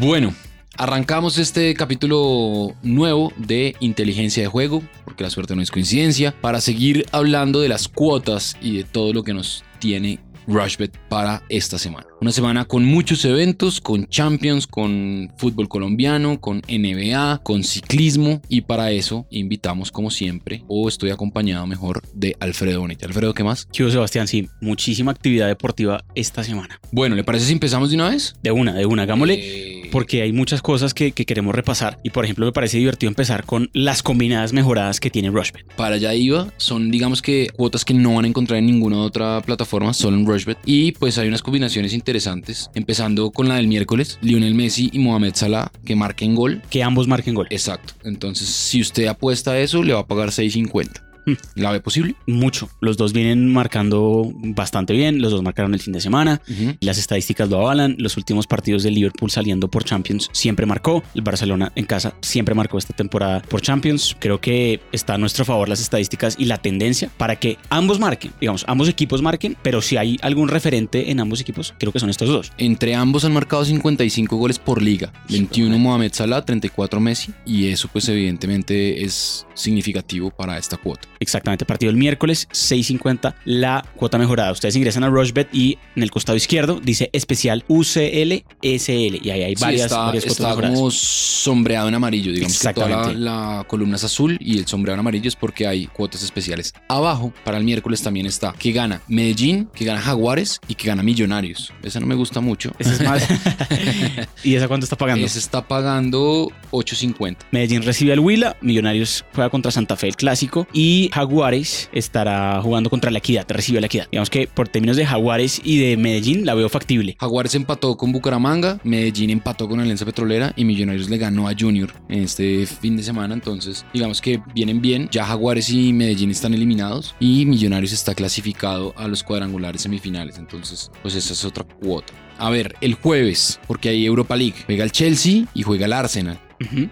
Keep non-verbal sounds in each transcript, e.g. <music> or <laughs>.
Bueno, arrancamos este capítulo nuevo de inteligencia de juego, porque la suerte no es coincidencia, para seguir hablando de las cuotas y de todo lo que nos tiene Rushbet para esta semana. Una semana con muchos eventos, con Champions, con fútbol colombiano, con NBA, con ciclismo y para eso invitamos como siempre o estoy acompañado mejor de Alfredo Bonete. Alfredo, ¿qué más? Chivo Sebastián, sí, muchísima actividad deportiva esta semana. Bueno, ¿le parece si empezamos de una vez? De una, de una, hagámosle. Eh, Porque hay muchas cosas que, que queremos repasar y por ejemplo me parece divertido empezar con las combinadas mejoradas que tiene Rushbet. Para allá iba, son digamos que cuotas que no van a encontrar en ninguna otra plataforma, solo en Rushbet. Y pues hay unas combinaciones interesantes, empezando con la del miércoles, Lionel Messi y Mohamed Salah, que marquen gol. Que ambos marquen gol. Exacto. Entonces, si usted apuesta a eso, le va a pagar 6.50. <laughs> ¿La ve posible? Mucho. Los dos vienen marcando bastante bien. Los dos marcaron el fin de semana. Las estadísticas lo avalan. Los últimos partidos del Liverpool saliendo por Champions siempre marcó. El Barcelona en casa siempre marcó esta temporada por Champions. Creo que está a nuestro favor las estadísticas y la tendencia para que ambos marquen. Digamos, ambos equipos marquen, pero si hay algún referente en ambos equipos, creo que son estos dos. Entre ambos han marcado 55 goles por liga. 21 Mohamed Salah, 34 Messi. Y eso pues evidentemente es significativo para esta cuota. Exactamente, partido el miércoles, 6.50, la cuota mejorada. Ustedes ingresan a Rushbet y en el costado izquierdo dice especial UCL SL. Y ahí hay Sí, varias, está, varias cuotas está mejoradas. como sombreado en amarillo, digamos que toda la, Exactamente. la columna es azul y el sombreado en amarillo es porque hay cuotas especiales. Abajo, para el miércoles también está que gana Medellín, que gana Jaguares y que gana Millonarios. Esa no me gusta mucho. Ese es más. <laughs> <laughs> ¿Y esa cuánto está pagando? Ese está pagando 8.50. Medellín recibe al Huila, Millonarios juega contra Santa Fe el clásico y Jaguares estará jugando contra la Equidad, recibe a la Equidad. Digamos que por términos de Jaguares y de Medellín la veo factible. Jaguares empató con Bucaramanga, Medellín empató con Alianza Petrolera y Millonarios le ganó a Junior en este fin de semana. Entonces, digamos que vienen bien. Ya Jaguares y Medellín están eliminados y Millonarios está clasificado a los cuadrangulares semifinales. Entonces, pues esa es otra cuota. A ver, el jueves, porque hay Europa League, juega el Chelsea y juega el Arsenal.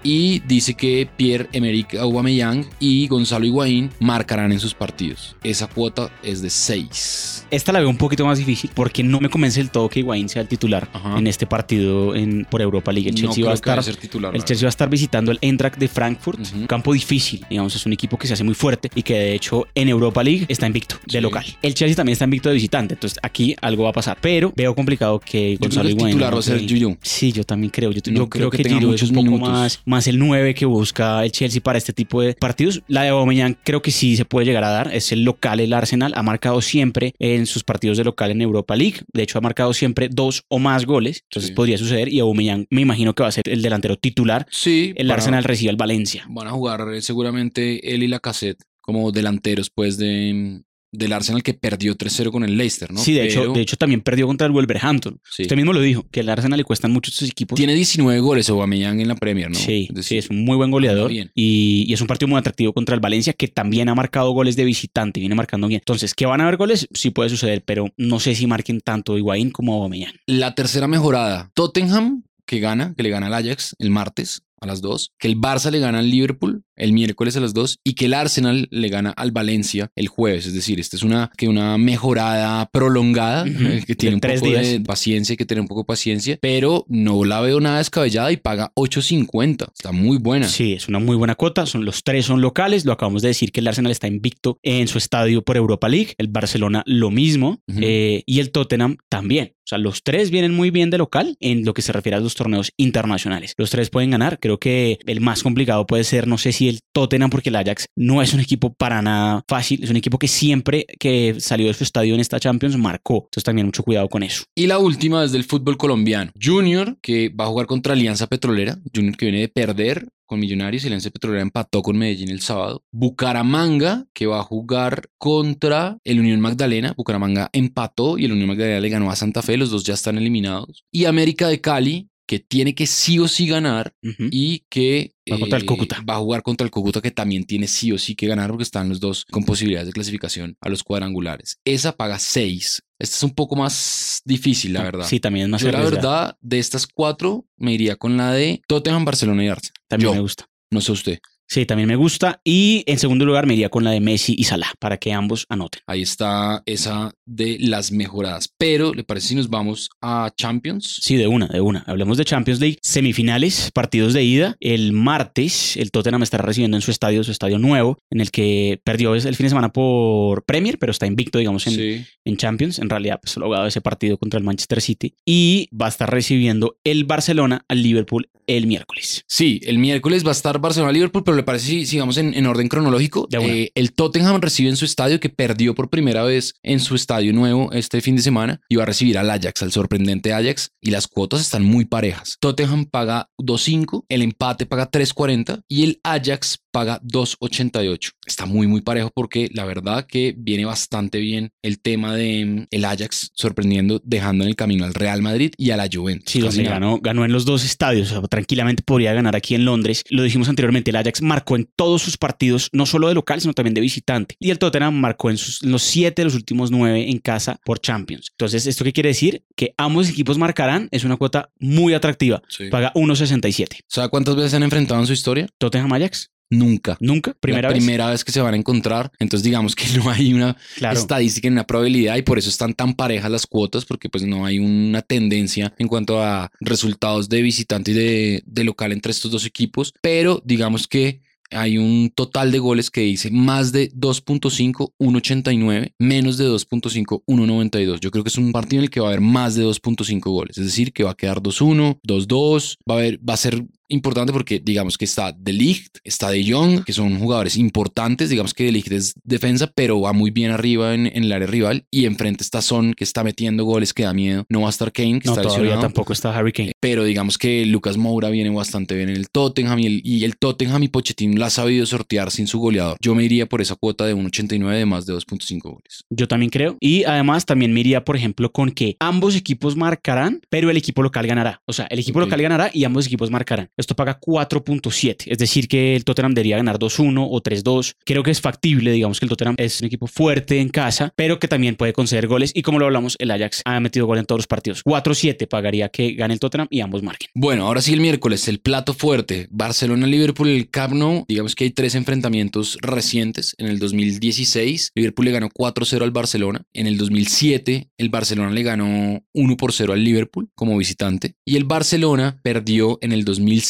Y dice que Pierre-Emerick Aubameyang y Gonzalo Higuaín marcarán en sus partidos. Esa cuota es de 6. Esta la veo un poquito más difícil porque no me convence del todo que Higuaín sea el titular Ajá. en este partido en, por Europa League. El No Chelsea, va, a estar, ser titular. el Chelsea va a estar visitando el Eintracht de Frankfurt, un campo difícil. Digamos, es un equipo que se hace muy fuerte y que de hecho en Europa League está invicto de Sí. local. El Chelsea también está invicto de visitante, entonces aquí algo va a pasar. Pero veo complicado que Yo creo Gonzalo que el Higuaín. titular va a ser sí. Giroud. Sí, yo también creo. Yo, No yo creo creo, que que, tenga Giroud es muchos un poco minutos. Más, más el 9 que busca el Chelsea para este tipo de partidos. La de Aubameyang creo que sí se puede llegar a dar. Es el local, el Arsenal. Ha marcado siempre en sus partidos de local en Europa League. De hecho, ha marcado siempre dos o más goles. Entonces Sí. podría suceder. Y Aubameyang me imagino que va a ser el delantero titular. Sí, El para- Arsenal recibe al Valencia. van a jugar eh, seguramente él y la cassette como delanteros pues de, del Arsenal que perdió 3-0 con el Leicester, ¿no? Sí, de hecho, de hecho también perdió contra el Wolverhampton. sí. Usted mismo lo dijo, que al Arsenal le cuestan mucho estos equipos. tiene 19 goles Aubameyang en la Premier, ¿no? Sí, Es sí, es un muy buen goleador bien. y, y es un partido muy atractivo contra el Valencia que también ha marcado goles de visitante, viene marcando bien. Entonces, ¿que van a haber goles? Sí puede suceder, pero no sé si marquen tanto Higuaín como Aubameyang. La tercera mejorada, Tottenham que gana, que le gana al Ajax el martes a las 2, que el Barça le gana al Liverpool el miércoles a las 2 y que el Arsenal le gana al Valencia el jueves, es decir, esta es una que una mejorada prolongada Ujú, eh, que tiene de un tres poco de días. paciencia, hay que tener un poco de paciencia, pero no la veo nada descabellada y paga 8.50, está muy buena. Sí, es una muy buena cuota. Son los tres son locales. Lo acabamos de decir que el Arsenal está invicto en su estadio por Europa League. El Barcelona lo mismo Ujú. eh, y el Tottenham también. O sea, los tres vienen muy bien de local en lo que se refiere a los torneos internacionales. Los tres pueden ganar. Creo que el más complicado puede ser, no sé si el Tottenham, porque el Ajax no es un equipo para nada fácil. Es un equipo que siempre que salió de su estadio en esta Champions marcó. Entonces también mucho cuidado con eso. Y la última es del fútbol colombiano. Junior, que va a jugar contra Alianza Petrolera. Junior que viene de perder con Millonarios y Alianza Petrolera empató con Medellín el sábado. Bucaramanga, que va a jugar contra el Unión Magdalena. Bucaramanga empató y el Unión Magdalena le ganó a Santa Fe. Los dos ya están eliminados. Y América de Cali, que tiene que sí o sí ganar y que eh, Va contra el Cúcuta. va a jugar contra el Cúcuta que también tiene sí o sí que ganar porque están los dos con posibilidades de clasificación a los cuadrangulares. Esa paga 6. Esta es un poco más difícil, la verdad. Sí, también es más Yo la verdad de estas cuatro me iría con la de Tottenham, Barcelona y Arsenal. También Yo, me gusta. no sé usted. Sí, también me gusta. Y en segundo lugar me iría con la de Messi y Salah para que ambos anoten. Ahí está esa de las mejoradas. Pero, ¿le parece si nos vamos a Champions? Sí, de una, de una. Hablemos de Champions League. Semifinales, partidos de ida. El martes, el Tottenham estará recibiendo en su estadio, su estadio nuevo, en el que perdió el fin de semana por Premier, pero está invicto, digamos, en, en Champions. En realidad, pues solo ha jugado ese partido contra el Manchester City. Y va a estar recibiendo el Barcelona al Liverpool el miércoles. Sí, el miércoles va a estar Barcelona-Liverpool, pero le parece si sigamos en, en orden cronológico. Eh, el Tottenham recibe en su estadio, que perdió por primera vez en su estadio nuevo este fin de semana, y va a recibir al Ajax, al sorprendente Ajax, y las cuotas están muy parejas. Tottenham paga 2.5, el empate paga 3.40 y el Ajax paga 2.88. Está muy, muy parejo porque la verdad que viene bastante bien el tema de mm, el Ajax sorprendiendo, dejando en el camino al Real Madrid y a la Juventus. Sí, ganó, ganó en los dos estadios. tranquilamente podría ganar aquí en Londres. Lo dijimos anteriormente, el Ajax marcó en todos sus partidos, no solo de local, sino también de visitante. Y el Tottenham marcó en, sus, los siete de los últimos nueve en casa por Champions. Entonces, ¿esto qué quiere decir? Que ambos equipos marcarán. Es una cuota muy atractiva. Paga 1.67. ¿Sabe cuántas veces se han enfrentado en su historia? Tottenham Ajax. Nunca. Nunca. Primera la vez. Primera vez que se van a encontrar. Entonces, digamos que <laughs> no hay una estadística ni una probabilidad y por eso están tan parejas las cuotas, porque pues no hay una tendencia en cuanto a resultados de visitante y de, de local entre estos dos equipos. Pero digamos que hay un total de goles que dice más de 2.5, 1.89, menos de 2.5, 1.92. Yo creo que es un partido en el que va a haber más de 2.5 goles, es decir, que va a quedar 2-1, 2-2, va a haber, va a ser importante porque digamos que está De Ligt, está De Jong, que son jugadores importantes, digamos que De Ligt es defensa, pero va muy bien arriba en, el área rival y enfrente está Son, que está metiendo goles que da miedo, no va a estar Kane, que no, está todavía tampoco está Harry Kane. Pero digamos que Lucas Moura viene bastante bien en el Tottenham y el, y el Tottenham y Pochettino la ha sabido sortear sin su goleador. Yo me iría por esa cuota de 1.89 de más de 2.5 goles. Yo también creo. Y además también me iría, por ejemplo, con que ambos equipos marcarán, pero el equipo local ganará. O sea, el equipo local ganará y ambos equipos marcarán. Esto paga 4.7, es decir, que el Tottenham debería ganar 2-1 o 3-2. Creo que es factible, digamos que el Tottenham es un equipo fuerte en casa, pero que también puede conceder goles. Y como lo hablamos, el Ajax ha metido gol en todos los partidos. 4-7 pagaría que gane el Tottenham y ambos marquen. Bueno, ahora sí el miércoles, el plato fuerte. Barcelona-Liverpool, el Camp Nou. Digamos que hay tres enfrentamientos recientes. En el 2016, Liverpool le ganó 4-0 al Barcelona. En el 2007, el Barcelona le ganó 1 0 al Liverpool como visitante. Y el Barcelona perdió en el 2007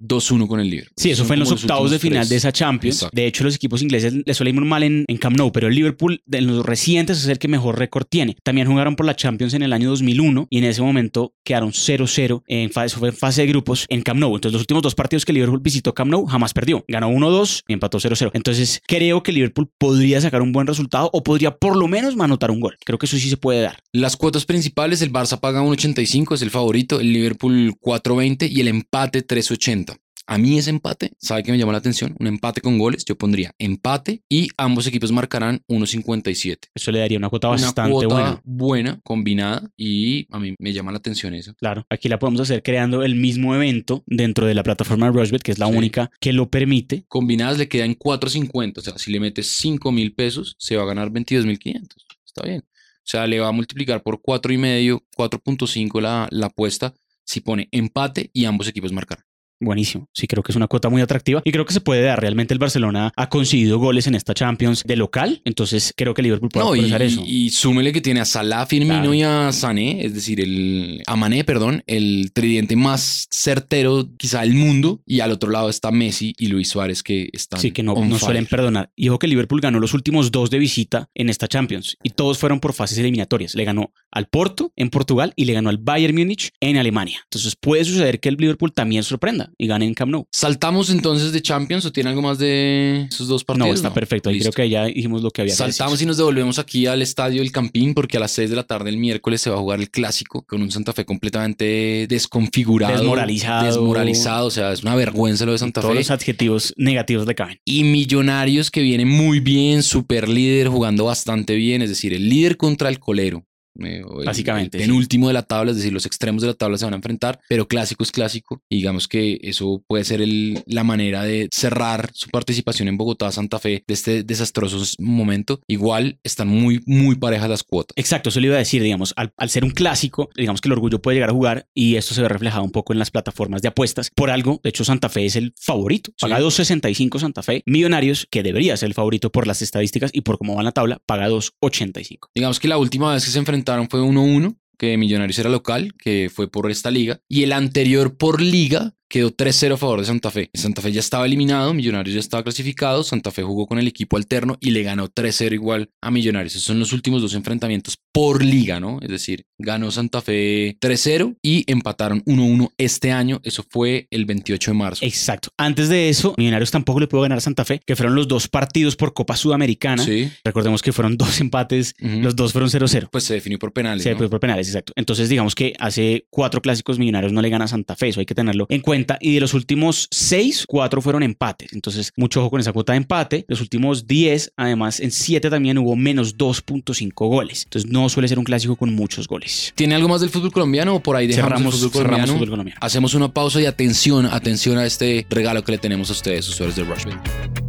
2-1 con el Liverpool. Sí, eso fue en los octavos de final de esa Champions. De hecho, los equipos ingleses les suele ir muy mal en, en, Camp Nou, pero el Liverpool en los recientes es el que mejor récord tiene. También jugaron por la Champions en el año 2001 y en ese momento quedaron 0-0 en fase, fue en fase de grupos en Camp Nou. Entonces, los últimos dos partidos que Liverpool visitó Camp Nou jamás perdió. Ganó 1-2 y empató 0-0. Entonces, creo que Liverpool podría sacar un buen resultado o podría por lo menos anotar un gol. Creo que eso sí se puede dar. Las cuotas principales, el Barça paga 1.85, es el favorito, el Liverpool 4.20 y el empate 3.80. A mí ese empate, ¿sabe qué me llama la atención? Un empate con goles, yo pondría empate y ambos equipos marcarán 1.57. Eso le daría una cuota bastante una cuota buena. buena, combinada y a mí me llama la atención eso. Claro, aquí la podemos hacer creando el mismo evento dentro de la plataforma de Rushbet, que es la única que lo permite. Combinadas le quedan 4.50, o sea, si le metes 5 mil pesos, se va a ganar 22.500. Está bien. O sea, le va a multiplicar por 4.5, 4.5 la, la apuesta si pone empate y ambos equipos marcarán buenísimo. Sí, creo que es una cuota muy atractiva y creo que se puede dar. Realmente el Barcelona ha conseguido goles en esta Champions de local, entonces creo que Liverpool puede no, y, eso. Y súmele que tiene a Salah, Firmino y a Sané, es decir, el a Mané, perdón, el tridente más certero quizá del mundo y al otro lado está Messi y Luis Suárez que están Sí, que no, no suelen perdonar. Y ojo que Liverpool ganó los últimos dos de visita en esta Champions y todos fueron por fases eliminatorias. Le ganó al Porto en Portugal y le ganó al Bayern Múnich en Alemania. Entonces puede suceder que el Liverpool también sorprenda y gane en Camp Nou. ¿Saltamos entonces de Champions o tiene algo más de esos dos partidos? No, está perfecto. Ahí creo que ya dijimos lo que había. Saltamos y nos devolvemos aquí al estadio del Campín porque a las 6 de la tarde el miércoles se va a jugar el clásico con un Santa Fe completamente desconfigurado. Desmoralizado. Desmoralizado. O sea, es una vergüenza lo de Santa Fe. Todos los adjetivos negativos le caben. Y Millonarios que viene muy bien, super líder, jugando bastante bien. Es decir, el líder contra el colero eh, o el- Básicamente, El sí. penúltimo de la tabla, es decir, los extremos de la tabla se van a enfrentar, pero clásico es clásico. Y digamos que eso puede ser el- la manera de cerrar su participación en Bogotá, Santa Fe, de este desastroso momento. Igual están muy, muy parejas las cuotas. Exacto, eso le iba a decir, digamos, al, al ser un clásico, digamos que el orgullo puede llegar a jugar y esto se ve reflejado un poco en las plataformas de apuestas. Por algo, de hecho, Santa Fe es el favorito. Paga Sí. 2.65 Santa Fe. Millonarios, que debería ser el favorito por las estadísticas y por cómo va en la tabla, paga 2.85. Digamos que la última vez que se enfrentaron fue 1-1, que Millonarios era local, que fue por esta liga, y el anterior por liga quedó 3-0 a favor de Santa Fe. Santa Fe ya estaba eliminado, Millonarios ya estaba clasificado, Santa Fe jugó con el equipo alterno y le ganó 3-0 igual a Millonarios. Esos son los últimos dos enfrentamientos por liga, ¿no? Es decir, ganó Santa Fe 3-0 y empataron 1-1 este año, eso fue el 28 de marzo. Exacto. Antes de eso, Millonarios tampoco le pudo ganar a Santa Fe, que fueron los dos partidos por Copa Sudamericana. Sí, Recordemos que fueron dos empates, los dos fueron 0-0. pues se definió por penales. Se ¿no? fue por penales, exacto. Entonces, digamos que hace cuatro clásicos millonarios no le gana a Santa Fe, eso hay que tenerlo en cuenta. Y de los últimos seis, cuatro fueron empates. Entonces, mucho ojo con esa cuota de empate. Los últimos 10, además, en siete también hubo menos 2.5 goles. Entonces, no suele ser un clásico con muchos goles. ¿Tiene algo más del fútbol colombiano o por ahí dejamos Cerramos, el fútbol cerramos colombiano? fútbol colombiano. Hacemos una pausa y atención, atención a este regalo que le tenemos a ustedes, usuarios de Rushbet.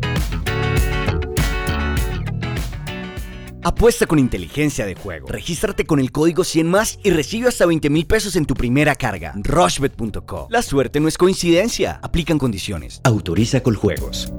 Apuesta con inteligencia de juego. Regístrate con el código 100 más y recibe hasta 20 mil pesos en tu primera carga. Rushbet.co. La suerte no es coincidencia. Aplican condiciones. Autoriza con juegos.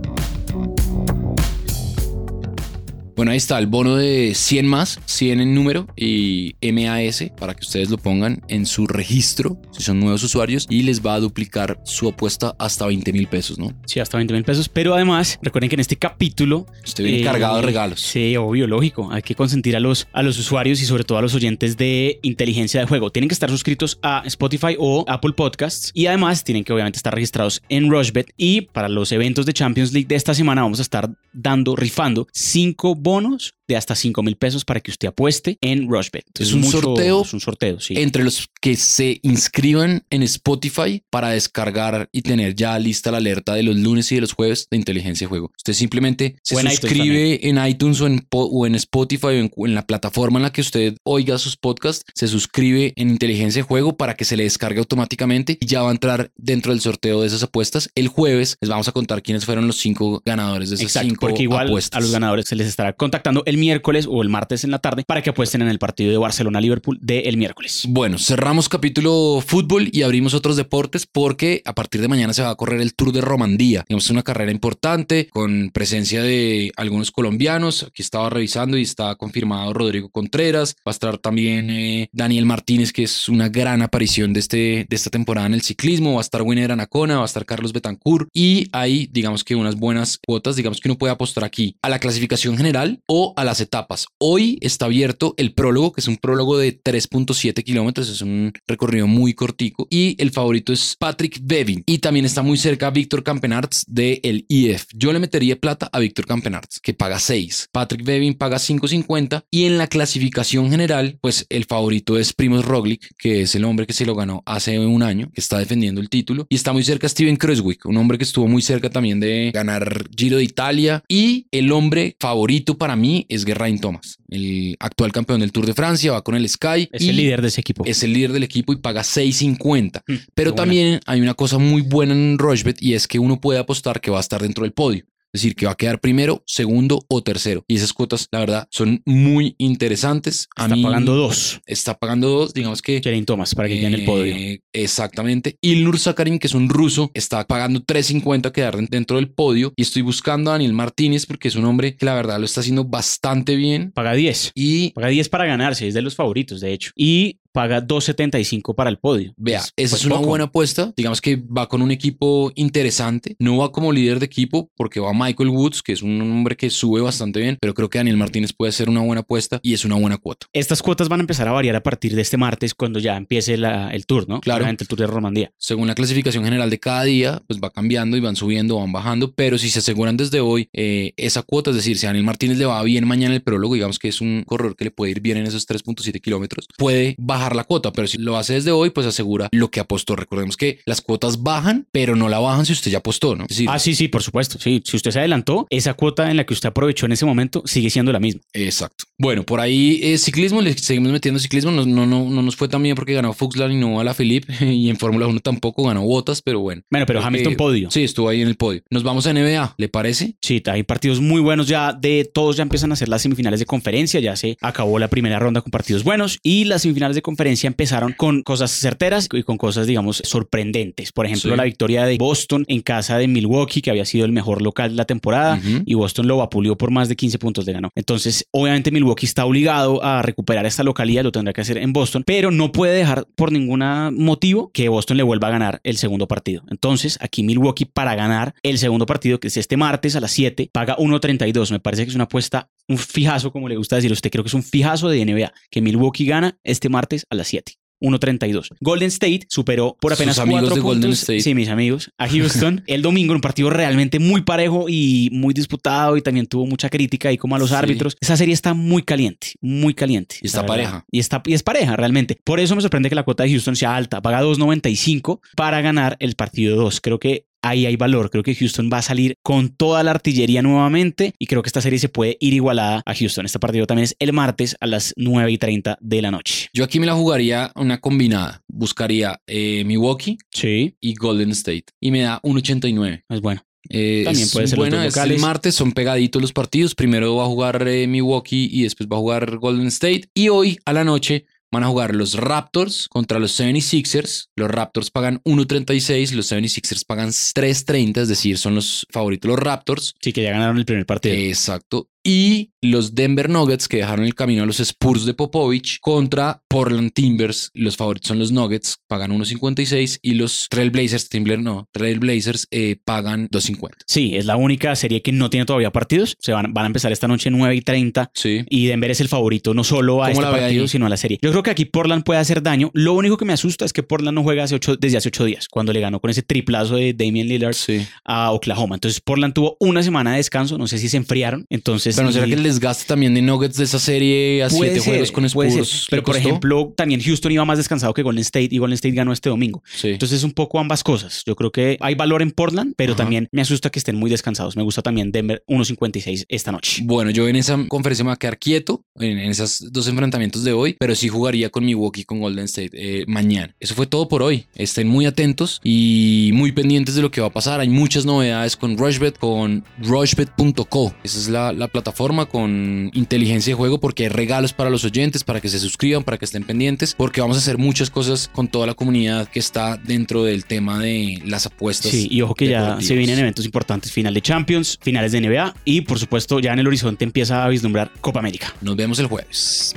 Bueno, ahí está el bono de 100 más, 100 en número y MAS para que ustedes lo pongan en su registro si son nuevos usuarios y les va a duplicar su apuesta hasta 20 mil pesos, ¿no? Sí, hasta 20 mil pesos. Pero además, recuerden que en este capítulo. Usted viene eh, cargado de regalos. Sí, obvio, lógico. Hay que consentir a los, a los usuarios y sobre todo a los oyentes de inteligencia de juego. Tienen que estar suscritos a Spotify o Apple Podcasts y además tienen que obviamente estar registrados en Rushbet. Y para los eventos de Champions League de esta semana vamos a estar dando, rifando cinco bonos de hasta 5 mil pesos para que usted apueste en Rushbet. Es un sorteo Es un sorteo, sí. Entre los que se inscriban en Spotify para descargar y tener ya lista la alerta de los lunes y de los jueves de inteligencia de juego. Usted simplemente se en iTunes suscribe en iTunes o en, po- o en Spotify o en, o en la plataforma en la que usted oiga sus podcasts, se suscribe en inteligencia de juego para que se le descargue automáticamente y ya va a entrar dentro del sorteo de esas apuestas. El jueves les vamos a contar quiénes fueron los cinco ganadores de esas Exacto, cinco porque igual apuestas. a los ganadores se les estará contactando el miércoles o el martes en la tarde para que apuesten en el partido de Barcelona-Liverpool del miércoles. Bueno, cerramos capítulo fútbol y abrimos otros deportes porque a partir de mañana se va a correr el Tour de Romandía. Es una carrera importante con presencia de algunos colombianos. Aquí estaba revisando y está confirmado Rodrigo Contreras. Va a estar también eh, Daniel Martínez, que es una gran aparición de, este, de esta temporada en el ciclismo. Va a estar Winner Anacona, va a estar Carlos Betancourt y hay, digamos que unas buenas cuotas. Digamos que uno puede apostar aquí a la clasificación general o a las etapas. Hoy está abierto el prólogo, que es un prólogo de 3.7 kilómetros, es un recorrido muy cortico. Y el favorito es Patrick Bevin. Y también está muy cerca Víctor Campenarts del el IF. Yo le metería plata a Víctor Campenarts, que paga 6. Patrick Bevin paga 5.50. Y en la clasificación general, pues el favorito es Primoz Roglic, que es el hombre que se lo ganó hace un año, que está defendiendo el título. Y está muy cerca Steven Kruiswijk, un hombre que estuvo muy cerca también de ganar Giro de Italia. Y el hombre favorito para mí es Geraint Thomas, el actual campeón del Tour de Francia, va con el Sky. Es y el líder de ese equipo. Es el líder del equipo y paga 6.50. Mm, Pero buena. también hay una cosa muy buena en Rushbet y es que uno puede apostar que va a estar dentro del podio. Es decir, que va a quedar primero, segundo o tercero. Y esas cuotas, la verdad, son muy interesantes. A Está mí pagando dos. Está pagando dos, digamos que... Jalen Thomas para que quede en el podio. Eh, exactamente. Ilnur Sakarin, que es un ruso, está pagando 3.50 quedar dentro del podio. Y estoy buscando a Daniel Martínez porque es un hombre que la verdad lo está haciendo bastante bien. Paga 10. Y Paga 10 para ganarse, es de los favoritos, de hecho. Y paga 2.75 para el podio. Vea, Pues, esa pues es una poco. buena apuesta. Digamos que va con un equipo interesante. No va como líder de equipo porque va Michael Woods, que es un hombre que sube bastante bien, pero creo que Daniel Martínez puede ser una buena apuesta y es una buena cuota. Estas cuotas van a empezar a variar a partir de este martes cuando ya empiece la- el tour, ¿no? Claro. El tour de Romandía. Según la clasificación general de cada día, pues va cambiando y van subiendo, van bajando, pero si se aseguran desde hoy eh, esa cuota, es decir, si a Daniel Martínez le va bien mañana el prólogo, digamos que es un corredor que le puede ir bien en esos 3.7 kilómetros, puede bajar la cuota, pero si lo hace desde hoy, pues asegura lo que apostó. Recordemos que las cuotas bajan, pero no la bajan si usted ya apostó, ¿no? Decir, Ah, sí, sí, por supuesto. Sí, si usted se adelantó, esa cuota en la que usted aprovechó en ese momento sigue siendo la misma. Exacto. Bueno, por ahí eh, ciclismo, le seguimos metiendo ciclismo. No, no, no, no nos fue tan bien porque ganó Fuxland y no a la Philippe. <laughs> Y en Fórmula 1 tampoco ganó Botas, pero bueno. Bueno, pero Hamilton que- podio. Sí, estuvo ahí en el podio. Nos vamos a NBA, ¿le parece? Sí, hay partidos muy buenos ya de todos ya empiezan a ser las semifinales de conferencia, ya se acabó la primera ronda con partidos buenos y las semifinales de conferencia empezaron con cosas certeras y con cosas digamos sorprendentes. Por ejemplo, Sí. la victoria de Boston en casa de Milwaukee, que había sido el mejor local de la temporada y Boston lo vapuleó por más de 15 puntos de ganó. Entonces, obviamente Milwaukee está obligado a recuperar esta localidad, lo tendrá que hacer en Boston, pero no puede dejar por ningún motivo que Boston le vuelva a ganar el segundo partido. Entonces, aquí Milwaukee para ganar el segundo partido, que es este martes a las 7, paga 1.32. Me parece que es una apuesta, un fijazo, como le gusta decir a usted, creo que es un fijazo de NBA, que Milwaukee gana este martes a las 7. 1.32. Golden State superó por Sus apenas amigos cuatro de Golden puntos. State. Sí, mis amigos. A Houston el domingo en un partido realmente muy parejo y muy disputado y también tuvo mucha crítica ahí como a los Sí. árbitros. Esa serie está muy caliente, muy caliente. Y está pareja. Y está y es pareja realmente. Por eso me sorprende que la cuota de Houston sea alta. Paga 2.95 para ganar el partido 2. Creo que ahí hay valor. Creo que Houston va a salir con toda la artillería nuevamente y creo que esta serie se puede ir igualada a Houston. Este partido también es el martes a las 9 y 30 de la noche. Yo aquí me la jugaría una combinada. Buscaría eh, Milwaukee Sí, y Golden State. Y me da 1.89. es bueno. Eh, También es puede ser los buena, es el martes, son pegaditos los partidos. Primero va a jugar eh, Milwaukee y después va a jugar Golden State. Y hoy a la noche van a jugar los Raptors contra los 76ers. Los Raptors pagan 1.36, los 76ers pagan 3.30, es decir, son los favoritos los Raptors. Sí, que ya ganaron el primer partido. Exacto. Y los Denver Nuggets que dejaron el camino a los Spurs de Popovich contra Portland Timbers. Los favoritos son los Nuggets, pagan 1.56 y los Trailblazers, Timber no, Trailblazers eh, pagan 2.50. Sí, es la única serie que no tiene todavía partidos. Se van, van a empezar esta noche 9 y 30. Sí. Y Denver es el favorito, no solo a ¿Cómo este partido, ahí? sino a la serie. Yo creo que aquí Portland puede hacer daño. Lo único que me asusta es que Portland no juega hace ocho, desde hace ocho días, cuando le ganó con ese triplazo de Damian Lillard Sí. a Oklahoma. Entonces Portland tuvo una semana de descanso, no sé si se enfriaron. Entonces, Pero no será y- que el desgaste también de Nuggets de esa serie a Puede siete ser, juegos con. Spurs. Pero por costó? ejemplo, también Houston iba más descansado que Golden State y Golden State ganó este domingo. Sí. Entonces es un poco ambas cosas. Yo creo que hay valor en Portland, pero Ajá. también me asusta que estén muy descansados. Me gusta también Denver 1.56 esta noche. Bueno, yo en esa conferencia me voy a quedar quieto en, en esos dos enfrentamientos de hoy, pero sí jugaría con Milwaukee y con Golden State eh, mañana. Eso fue todo por hoy. Estén muy atentos y muy pendientes de lo que va a pasar. Hay muchas novedades con Rushbet, con rushbet.co. Esa es la, la plataforma con inteligencia de juego porque hay regalos para los oyentes, para que se suscriban, para que estén pendientes, porque vamos a hacer muchas cosas con toda la comunidad que está dentro del tema de las apuestas. Sí, y ojo que ya se vienen eventos importantes, final de Champions, finales de NBA y por supuesto ya en el horizonte empieza a vislumbrar Copa América. Nos vemos el jueves.